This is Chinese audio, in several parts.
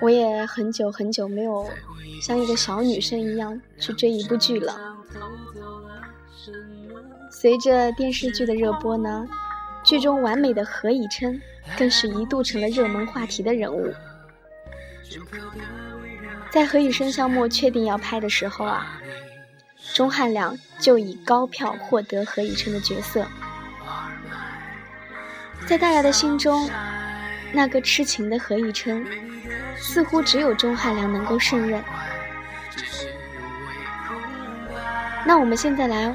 我也很久很久没有像一个小女生一样去追一部剧了。随着电视剧的热播呢，剧中完美的何以琛更是一度成了热门话题的人物。在《何以笙箫默》确定要拍的时候啊，钟汉良就以高票获得何以琛的角色。在大家的心中，那个痴情的何以琛，似乎只有钟汉良能够胜任。那我们现在来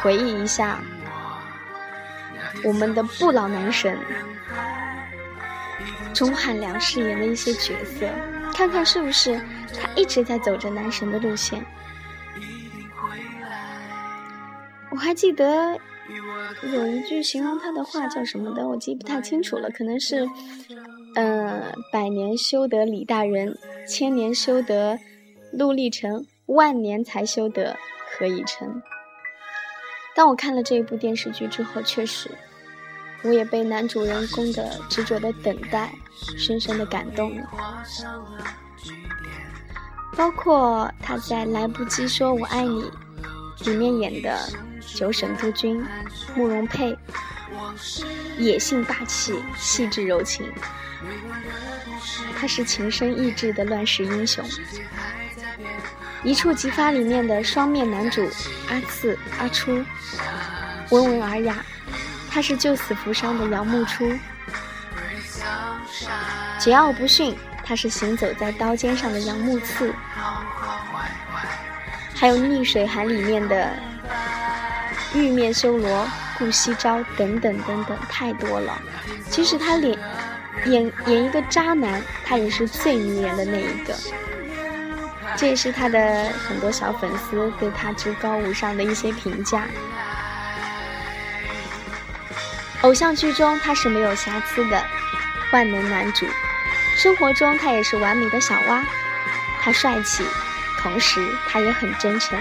回忆一下我们的不老男神钟汉良饰演的一些角色，看看是不是他一直在走着男神的路线。我还记得。有一句形容他的话叫什么的，我记不太清楚了，可能是，嗯，百年修得李大人，千年修得陆励成，万年才修得何以琛。当我看了这一部电视剧之后，确实，我也被男主人公的执着的等待深深的感动了，包括他在《来不及说我爱你》里面演的。九省督军慕容佩，野性霸气，细致柔情，他是情深意志的乱世英雄。一触即发里面的双面男主阿次阿初，温文尔雅，他是救死扶伤的杨木初。桀骜不驯，他是行走在刀尖上的杨木刺。还有逆水寒里面的。玉面修罗、顾惜朝等等等等，太多了。即使他演演演一个渣男，他也是最迷人的那一个。这也是他的很多小粉丝对他至高无上的一些评价。偶像剧中他是没有瑕疵的万能男主，生活中他也是完美的小蛙。他帅气，同时他也很真诚。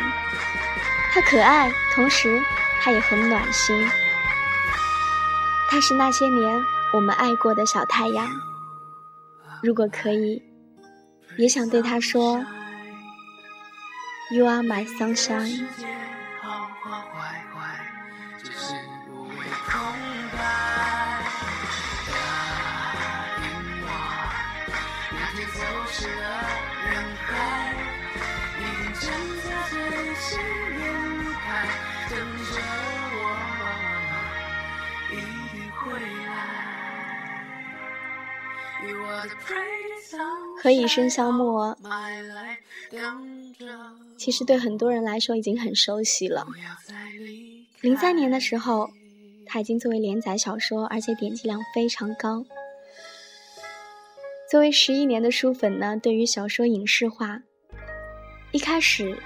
他可爱，同时。他也很暖心，他是那些年我们爱过的小太阳。如果可以，也想对他说：“You are my sunshine。”何以笙箫默，其实对很多人来说已经很熟悉了。零三年的时候，他已经作为连载小说，而且点击量非常高。作为十一年的书粉呢，对于小说影视化，一开始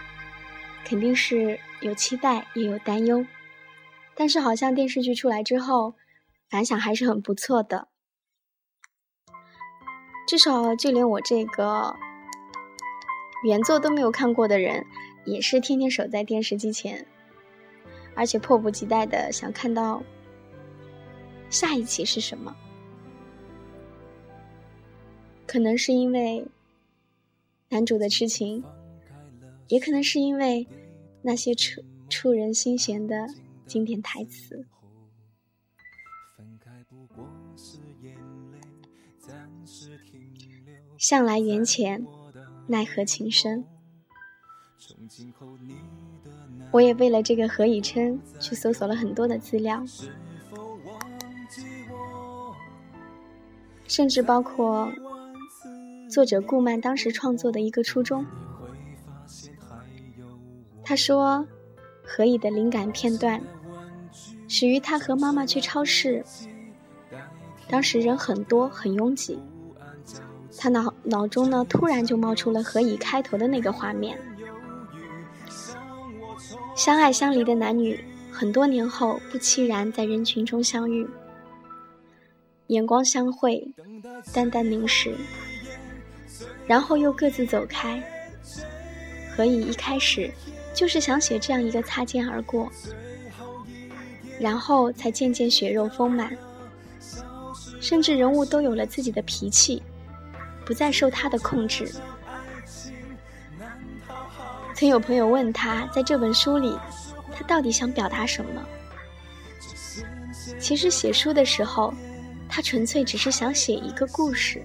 肯定是有期待也有担忧，但是好像电视剧出来之后，反响还是很不错的。至少就连我这个原作都没有看过的人，也是天天守在电视机前，而且迫不及待的想看到下一期是什么。可能是因为男主的痴情，也可能是因为那些触触人心弦的经典台词。分开不过是眼泪向来缘浅，奈何情深。我也为了这个何以琛去搜索了很多的资料，甚至包括作者顾漫当时创作的一个初衷。他说，何以的灵感片段始于他和妈妈去超市，当时人很多，很拥挤。他脑脑中呢突然就冒出了何以开头的那个画面。相爱相离的男女，很多年后不期然在人群中相遇，眼光相会，淡淡凝视，然后又各自走开。何以一开始就是想写这样一个擦肩而过，然后才渐渐血肉丰满，甚至人物都有了自己的脾气，不再受他的控制。曾有朋友问他，在这本书里，他到底想表达什么？其实写书的时候，他纯粹只是想写一个故事，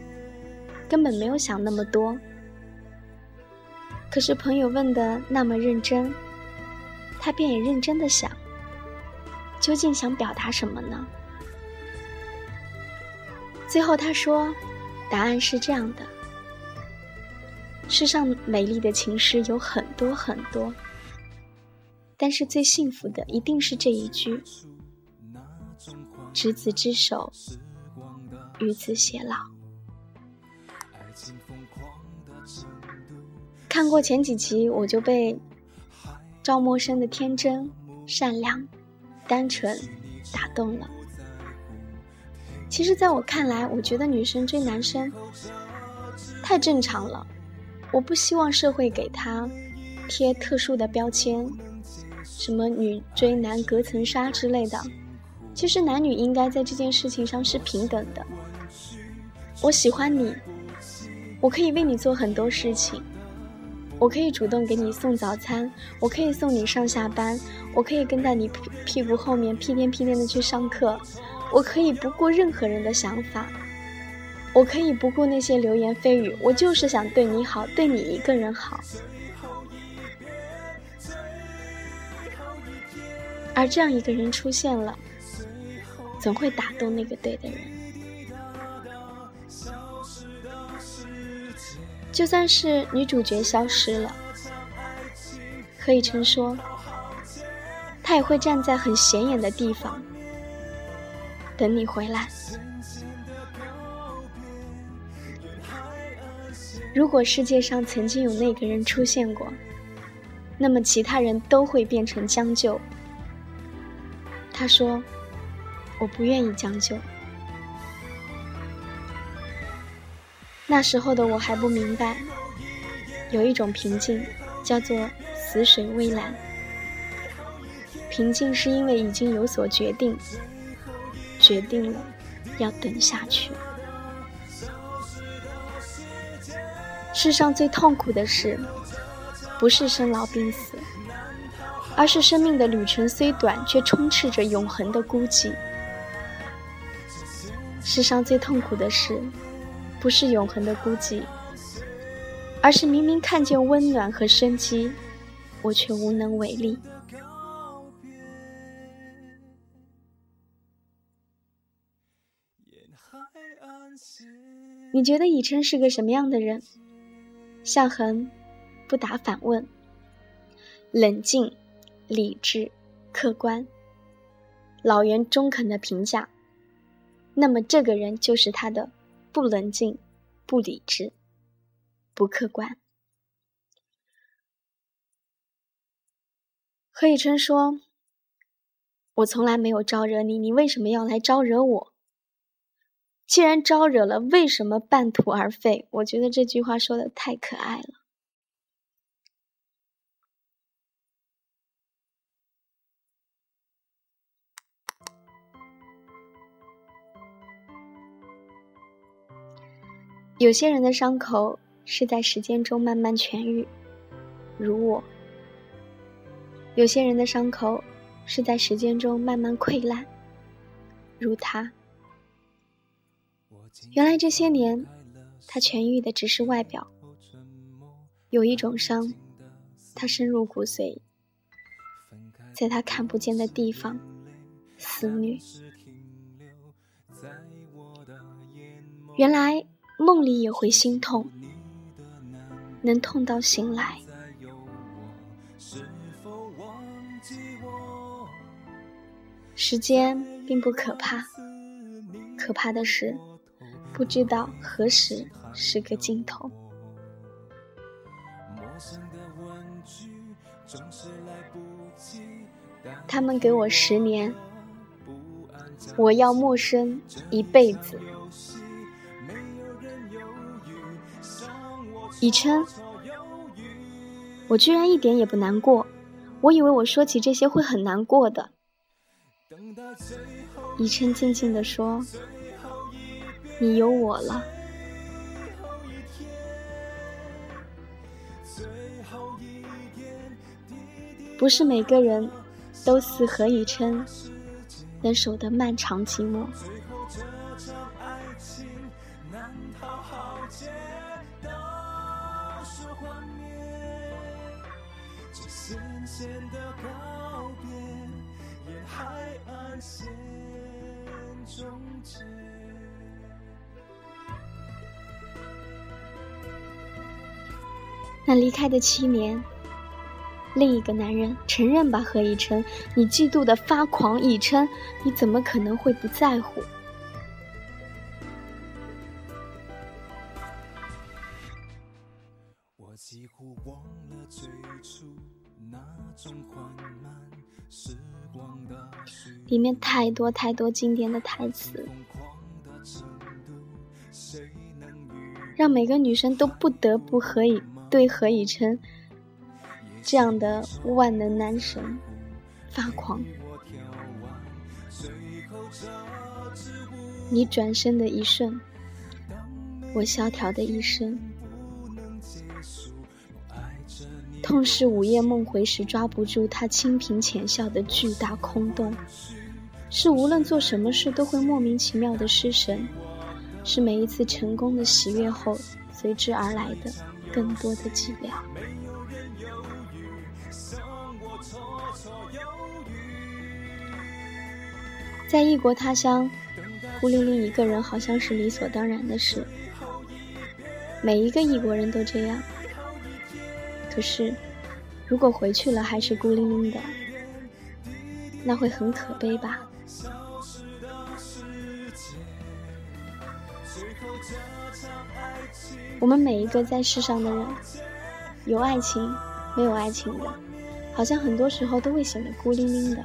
根本没有想那么多。可是朋友问的那么认真，他便也认真的想，究竟想表达什么呢？最后他说，答案是这样的。世上美丽的情诗有很多很多，但是最幸福的一定是这一句：“执子之手，与子偕老。”看过前几集，我就被赵默笙的天真、善良、单纯打动了。其实，在我看来，我觉得女生追男生太正常了。我不希望社会给他贴特殊的标签，什么女追男隔层纱之类的。其实男女应该在这件事情上是平等的。我喜欢你，我可以为你做很多事情，我可以主动给你送早餐，我可以送你上下班，我可以跟在你屁股后面屁颠屁颠的去上课，我可以不顾任何人的想法。我可以不顾那些流言蜚语，我就是想对你好，对你一个人好。而这样一个人出现了，总会打动那个对的人。就算是女主角消失了，何以琛说，他也会站在很显眼的地方，等你回来。如果世界上曾经有那个人出现过，那么其他人都会变成将就。他说：“我不愿意将就。”那时候的我还不明白，有一种平静叫做死水微澜。平静是因为已经有所决定，决定了要等下去。世上最痛苦的事，不是生老病死，而是生命的旅程虽短，却充斥着永恒的孤寂。世上最痛苦的事，不是永恒的孤寂，而是明明看见温暖和生机，我却无能为力。你觉得以琛是个什么样的人？向恒不答反问，冷静、理智、客观，老袁中肯的评价。那么这个人就是他的不冷静、不理智、不客观。何以琛说：“我从来没有招惹你，你为什么要来招惹我？”既然招惹了，为什么半途而废？我觉得这句话说的太可爱了。有些人的伤口是在时间中慢慢痊愈，如我；有些人的伤口是在时间中慢慢溃烂，如他。原来这些年，他痊愈的只是外表。有一种伤，它深入骨髓，在他看不见的地方肆虐。原来梦里也会心痛，能痛到醒来。时间并不可怕，可怕的是。不知道何时是个尽头。他们给我十年，我要陌生一辈子。以琛，我居然一点也不难过，我以为我说起这些会很难过的。以琛静静地说：“你有我了。”不是每个人都似何以琛，能守得漫长寂寞。那离开的七年。另一个男人承认吧，何以琛，你嫉妒的发狂，以琛，你怎么可能会不在乎？里面太多太多经典的台词，让每个女生都不得不何以对何以琛。这样的万能男神发狂，你转身的一瞬，我萧条的一生，痛是午夜梦回时抓不住他清贫浅笑的巨大空洞，是无论做什么事都会莫名其妙的失神，是每一次成功的喜悦后随之而来的更多的寂寥。在异国他乡，孤零零一个人好像是理所当然的事。每一个异国人都这样。可是，如果回去了还是孤零零的，那会很可悲吧？我们每一个在世上的人，有爱情，没有爱情的，好像很多时候都会显得孤零零的。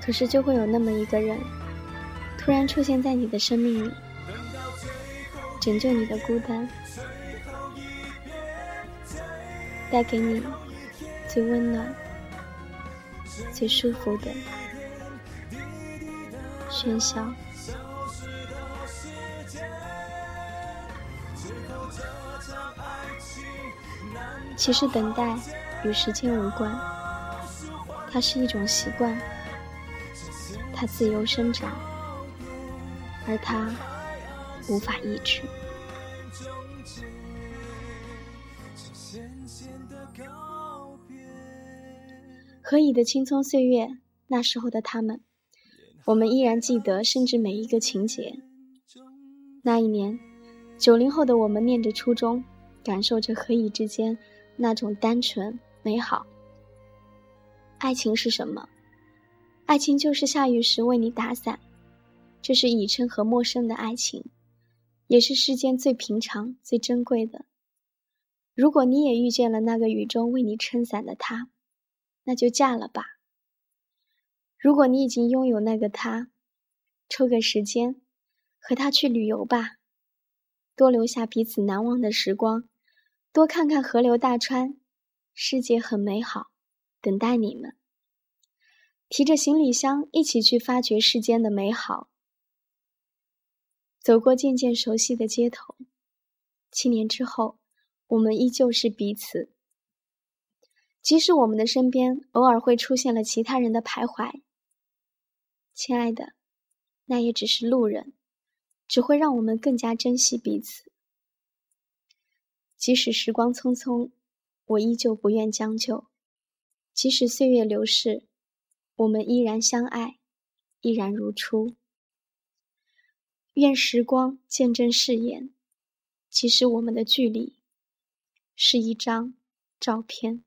可是，就会有那么一个人，突然出现在你的生命里，拯救你的孤单，带给你最温暖、最舒服的喧嚣。其实，等待与时间无关，它是一种习惯。它自由生长，而它无法抑制。何以的青葱岁月，那时候的他们，我们依然记得，甚至每一个情节。那一年，九零后的我们念着初中，感受着何以之间那种单纯美好。爱情是什么？爱情就是下雨时为你打伞，这是以琛和陌生的爱情，也是世间最平常、最珍贵的。如果你也遇见了那个雨中为你撑伞的他，那就嫁了吧。如果你已经拥有那个他，抽个时间和他去旅游吧，多留下彼此难忘的时光，多看看河流大川，世界很美好，等待你们。提着行李箱，一起去发掘世间的美好。走过渐渐熟悉的街头，七年之后，我们依旧是彼此。即使我们的身边偶尔会出现了其他人的徘徊，亲爱的，那也只是路人，只会让我们更加珍惜彼此。即使时光匆匆，我依旧不愿将就；即使岁月流逝。我们依然相爱，依然如初。愿时光见证誓言，即使我们的距离是一张照片。